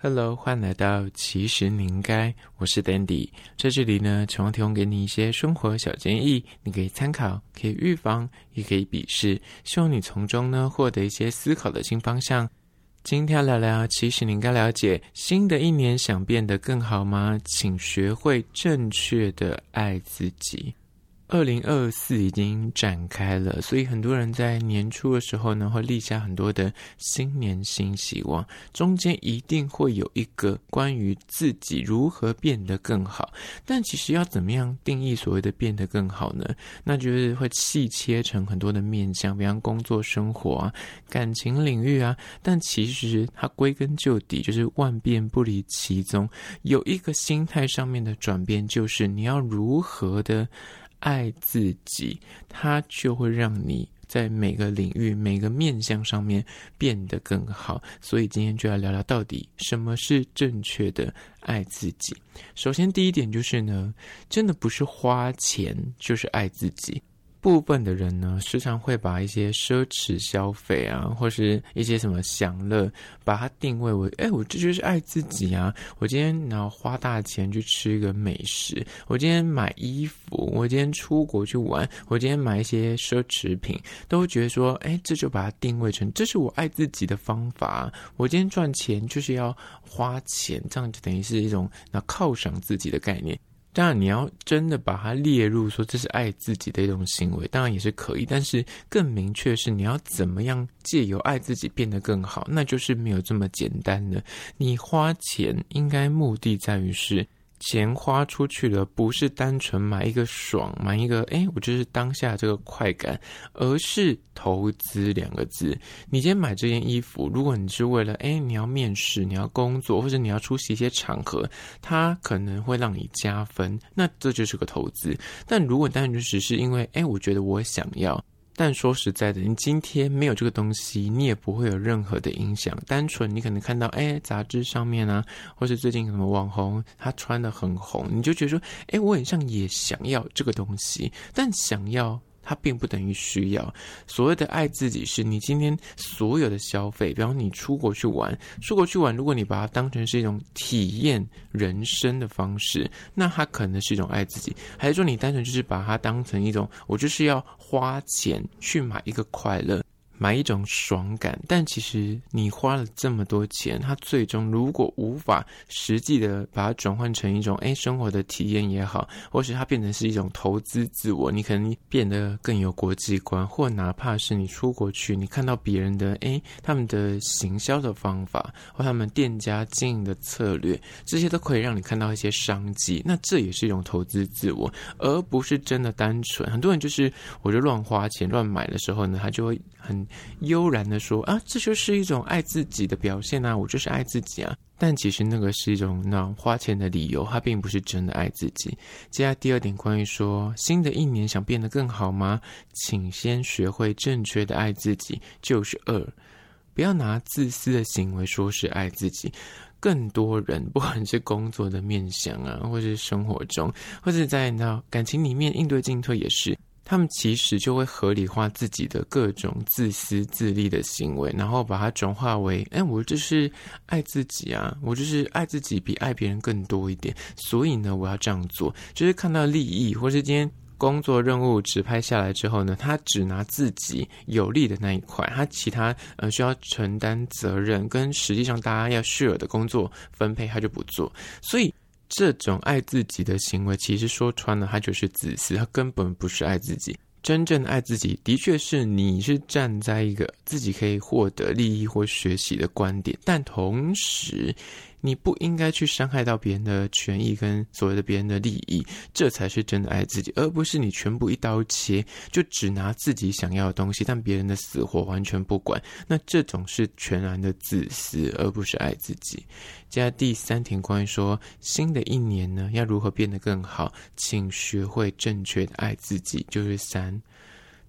Hello，欢迎来到其实你应该，我是 Dandy，在这里呢，希望提供给你一些生活小建议，你可以参考，可以预防，也可以鄙视，希望你从中呢获得一些思考的新方向。今天聊聊，其实你应该了解，新的一年想变得更好吗？请学会正确的爱自己。二零二四已经展开了，所以很多人在年初的时候呢，会立下很多的新年新希望，中间一定会有一个关于自己如何变得更好。但其实要怎么样定义所谓的变得更好呢？那就是会细切成很多的面向，比方工作、生活啊、感情领域啊。但其实它归根究底就是万变不离其宗，有一个心态上面的转变，就是你要如何的。爱自己，它就会让你在每个领域、每个面向上面变得更好。所以今天就要聊聊到底什么是正确的爱自己。首先，第一点就是呢，真的不是花钱就是爱自己。部分的人呢，时常会把一些奢侈消费啊，或是一些什么享乐，把它定位为，哎，我这就是爱自己啊！我今天然后花大钱去吃一个美食，我今天买衣服，我今天出国去玩，我今天买一些奢侈品，都会觉得说，哎，这就把它定位成这是我爱自己的方法。我今天赚钱就是要花钱，这样就等于是一种那犒赏自己的概念。当然，你要真的把它列入说这是爱自己的一种行为，当然也是可以。但是更明确是你要怎么样借由爱自己变得更好，那就是没有这么简单的。你花钱应该目的在于是。钱花出去了，不是单纯买一个爽，买一个哎，我就是当下这个快感，而是投资两个字。你今天买这件衣服，如果你是为了哎，你要面试，你要工作，或者你要出席一些场合，它可能会让你加分，那这就是个投资。但如果单纯只是因为哎，我觉得我想要。但说实在的，你今天没有这个东西，你也不会有任何的影响。单纯你可能看到，哎，杂志上面啊，或是最近什么网红他穿的很红，你就觉得说，哎，我很像也想要这个东西，但想要。它并不等于需要。所谓的爱自己，是你今天所有的消费，比方你出国去玩，出国去玩，如果你把它当成是一种体验人生的方式，那它可能是一种爱自己；还是说你单纯就是把它当成一种，我就是要花钱去买一个快乐。买一种爽感，但其实你花了这么多钱，它最终如果无法实际的把它转换成一种诶生活的体验也好，或是它变成是一种投资自我，你可能变得更有国际观，或哪怕是你出国去，你看到别人的诶他们的行销的方法或他们店家经营的策略，这些都可以让你看到一些商机，那这也是一种投资自我，而不是真的单纯。很多人就是我就乱花钱乱买的时候呢，他就会很。悠然的说啊，这就是一种爱自己的表现啊，我就是爱自己啊。但其实那个是一种那花钱的理由，它并不是真的爱自己。接下来第二点，关于说新的一年想变得更好吗？请先学会正确的爱自己，就是二，不要拿自私的行为说是爱自己。更多人不管是工作的面向啊，或是生活中，或者在那感情里面应对进退也是。他们其实就会合理化自己的各种自私自利的行为，然后把它转化为：哎，我就是爱自己啊，我就是爱自己比爱别人更多一点，所以呢，我要这样做。就是看到利益，或是今天工作任务指派下来之后呢，他只拿自己有利的那一块，他其他呃需要承担责任跟实际上大家要 share 的工作分配，他就不做，所以。这种爱自己的行为，其实说穿了，它就是自私，它根本不是爱自己。真正爱自己，的确是你是站在一个自己可以获得利益或学习的观点，但同时。你不应该去伤害到别人的权益跟所谓的别人的利益，这才是真的爱自己，而不是你全部一刀切，就只拿自己想要的东西，但别人的死活完全不管。那这种是全然的自私，而不是爱自己。接下来第三点，关于说新的一年呢，要如何变得更好，请学会正确的爱自己，就是三，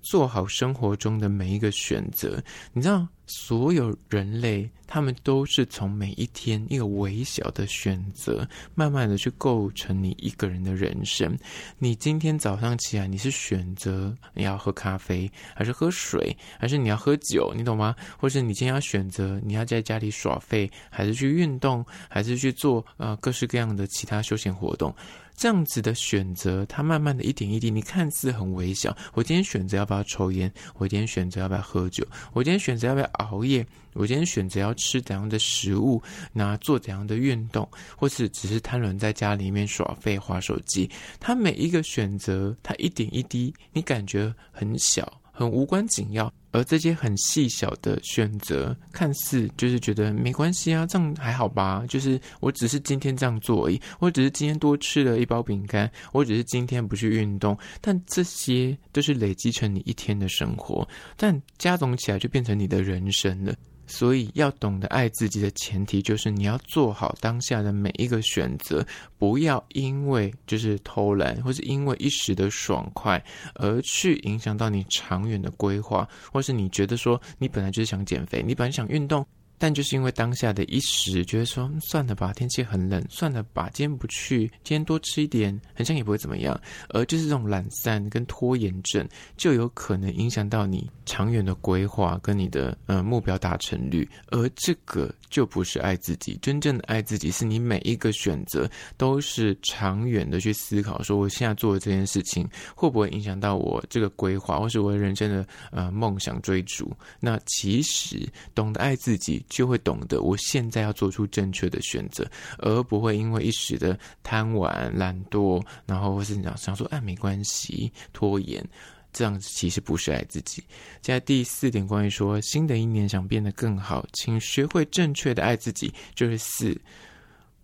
做好生活中的每一个选择。你知道，所有人类，他们都是从每一天一个微小的选择，慢慢的去构成你一个人的人生。你今天早上起来，你是选择你要喝咖啡，还是喝水，还是你要喝酒？你懂吗？或是你今天要选择你要在家里耍废，还是去运动，还是去做呃各式各样的其他休闲活动？这样子的选择，它慢慢的一点一滴，你看似很微小。我今天选择要不要抽烟，我今天选择要不要喝酒，我今天选择要不要熬夜，我今天选择要吃怎样的食物，那做怎样的运动，或是只是瘫软在家里面耍废、划手机。它每一个选择，它一点一滴，你感觉很小。很无关紧要，而这些很细小的选择，看似就是觉得没关系啊，这样还好吧？就是我只是今天这样做而已，我只是今天多吃了一包饼干，我只是今天不去运动，但这些都是累积成你一天的生活，但加总起来就变成你的人生了。所以，要懂得爱自己的前提，就是你要做好当下的每一个选择，不要因为就是偷懒，或是因为一时的爽快，而去影响到你长远的规划，或是你觉得说你本来就是想减肥，你本来想运动。但就是因为当下的一时，觉得说算了吧，天气很冷，算了吧，今天不去，今天多吃一点，好像也不会怎么样。而就是这种懒散跟拖延症，就有可能影响到你长远的规划跟你的呃目标达成率。而这个就不是爱自己，真正的爱自己是你每一个选择都是长远的去思考，说我现在做的这件事情会不会影响到我这个规划，或是我人生的呃梦想追逐。那其实懂得爱自己。就会懂得，我现在要做出正确的选择，而不会因为一时的贪玩、懒惰，然后或是想想说，哎，没关系，拖延，这样子其实不是爱自己。现在第四点，关于说新的一年想变得更好，请学会正确的爱自己，就是四，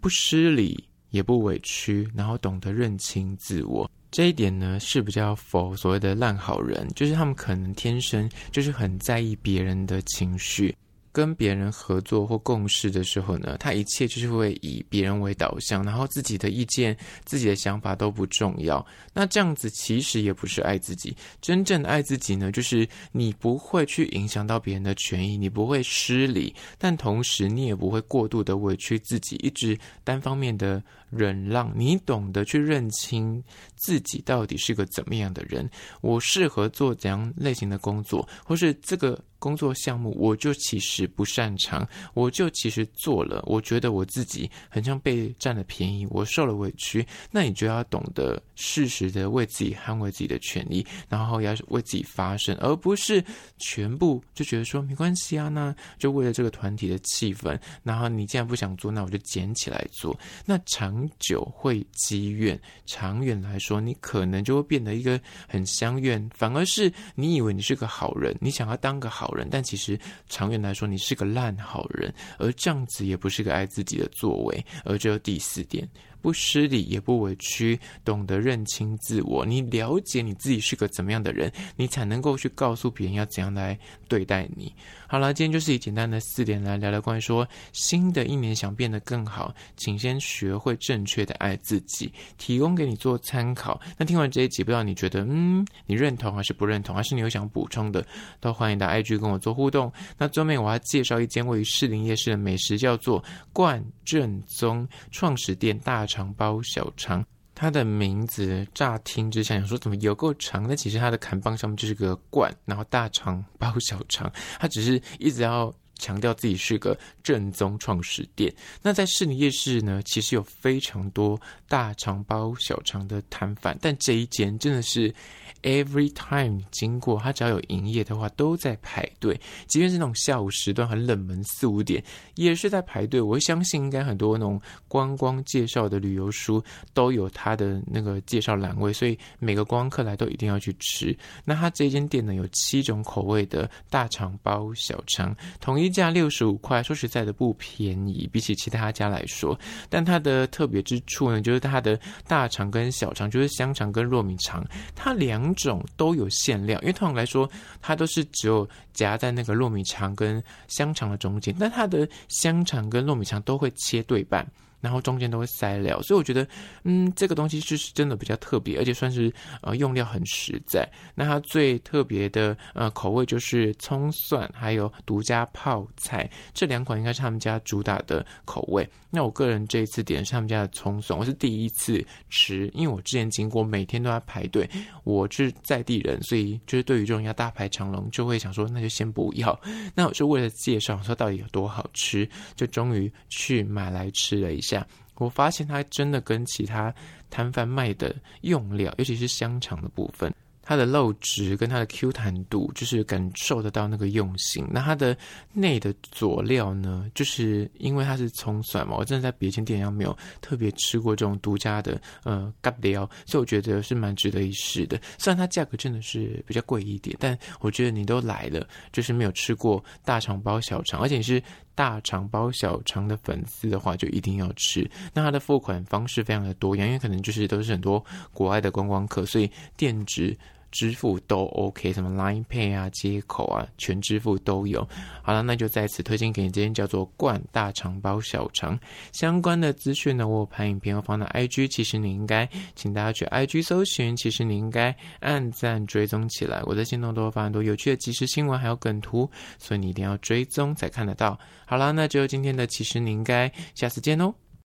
不失礼也不委屈，然后懂得认清自我。这一点呢，是比较否所谓的烂好人，就是他们可能天生就是很在意别人的情绪。跟别人合作或共事的时候呢，他一切就是会以别人为导向，然后自己的意见、自己的想法都不重要。那这样子其实也不是爱自己。真正的爱自己呢，就是你不会去影响到别人的权益，你不会失礼，但同时你也不会过度的委屈自己，一直单方面的忍让。你懂得去认清自己到底是个怎么样的人，我适合做怎样类型的工作，或是这个。工作项目，我就其实不擅长，我就其实做了，我觉得我自己很像被占了便宜，我受了委屈。那你就要懂得适时的为自己捍卫自己的权利，然后要为自己发声，而不是全部就觉得说没关系啊，那就为了这个团体的气氛，然后你既然不想做，那我就捡起来做。那长久会积怨，长远来说，你可能就会变得一个很相怨，反而是你以为你是个好人，你想要当个好。人，但其实长远来说，你是个烂好人，而这样子也不是个爱自己的作为。而这第四点。不失礼也不委屈，懂得认清自我。你了解你自己是个怎么样的人，你才能够去告诉别人要怎样来对待你。好了，今天就是以简单的四点来聊聊关于说新的一年想变得更好，请先学会正确的爱自己，提供给你做参考。那听完这一集，不知道你觉得嗯，你认同还是不认同，还是你有想补充的，都欢迎到 IG 跟我做互动。那最后面我要介绍一间位于士林夜市的美食，叫做冠正宗创始店大长包小肠，它的名字乍听之下想说怎么有够长？但其实它的砍棒上面就是个罐，然后大肠包小肠，它只是一直要强调自己是个正宗创始店。那在士林夜市呢，其实有非常多大肠包小肠的摊贩，但这一间真的是。Every time 经过，他只要有营业的话，都在排队。即便是那种下午时段很冷门，四五点也是在排队。我相信应该很多那种观光介绍的旅游书都有他的那个介绍栏位，所以每个观光客来都一定要去吃。那他这间店呢，有七种口味的大肠包小肠，统一价六十五块，说实在的不便宜，比起其他家来说。但它的特别之处呢，就是它的大肠跟小肠，就是香肠跟糯米肠，它两。种都有限量，因为通常来说，它都是只有夹在那个糯米肠跟香肠的中间，但它的香肠跟糯米肠都会切对半，然后中间都会塞料，所以我觉得，嗯，这个东西就是真的比较特别，而且算是呃用料很实在。那它最特别的呃口味就是葱蒜，还有独家泡菜这两款应该是他们家主打的口味。那我个人这一次点的是他们家的葱蒜，我是第一次吃，因为我之前经过每天都在排队，我是在地人，所以就是对于这种要大排长龙，就会想说那就先不要。那我就为了介绍说到底有多好吃，就终于去买来吃了一下。我发现它真的跟其他摊贩卖的用料，尤其是香肠的部分。它的肉质跟它的 Q 弹度，就是感受得到那个用心。那它的内的佐料呢，就是因为它是葱蒜嘛，我真的在别间店上没有特别吃过这种独家的呃咖料，所以我觉得是蛮值得一试的。虽然它价格真的是比较贵一点，但我觉得你都来了，就是没有吃过大肠包小肠，而且你是大肠包小肠的粉丝的话，就一定要吃。那它的付款方式非常的多样，因为可能就是都是很多国外的观光客，所以店值。支付都 OK，什么 Line Pay 啊、接口啊，全支付都有。好了，那就在此推荐给你，这间叫做“冠大肠包小肠”相关的资讯呢，我有拍影片，我放到 IG，其实你应该，请大家去 IG 搜寻，其实你应该按赞追踪起来。我在限动都会发很多有趣的即时新闻，还有梗图，所以你一定要追踪才看得到。好了，那就今天的其实你应该，下次见哦。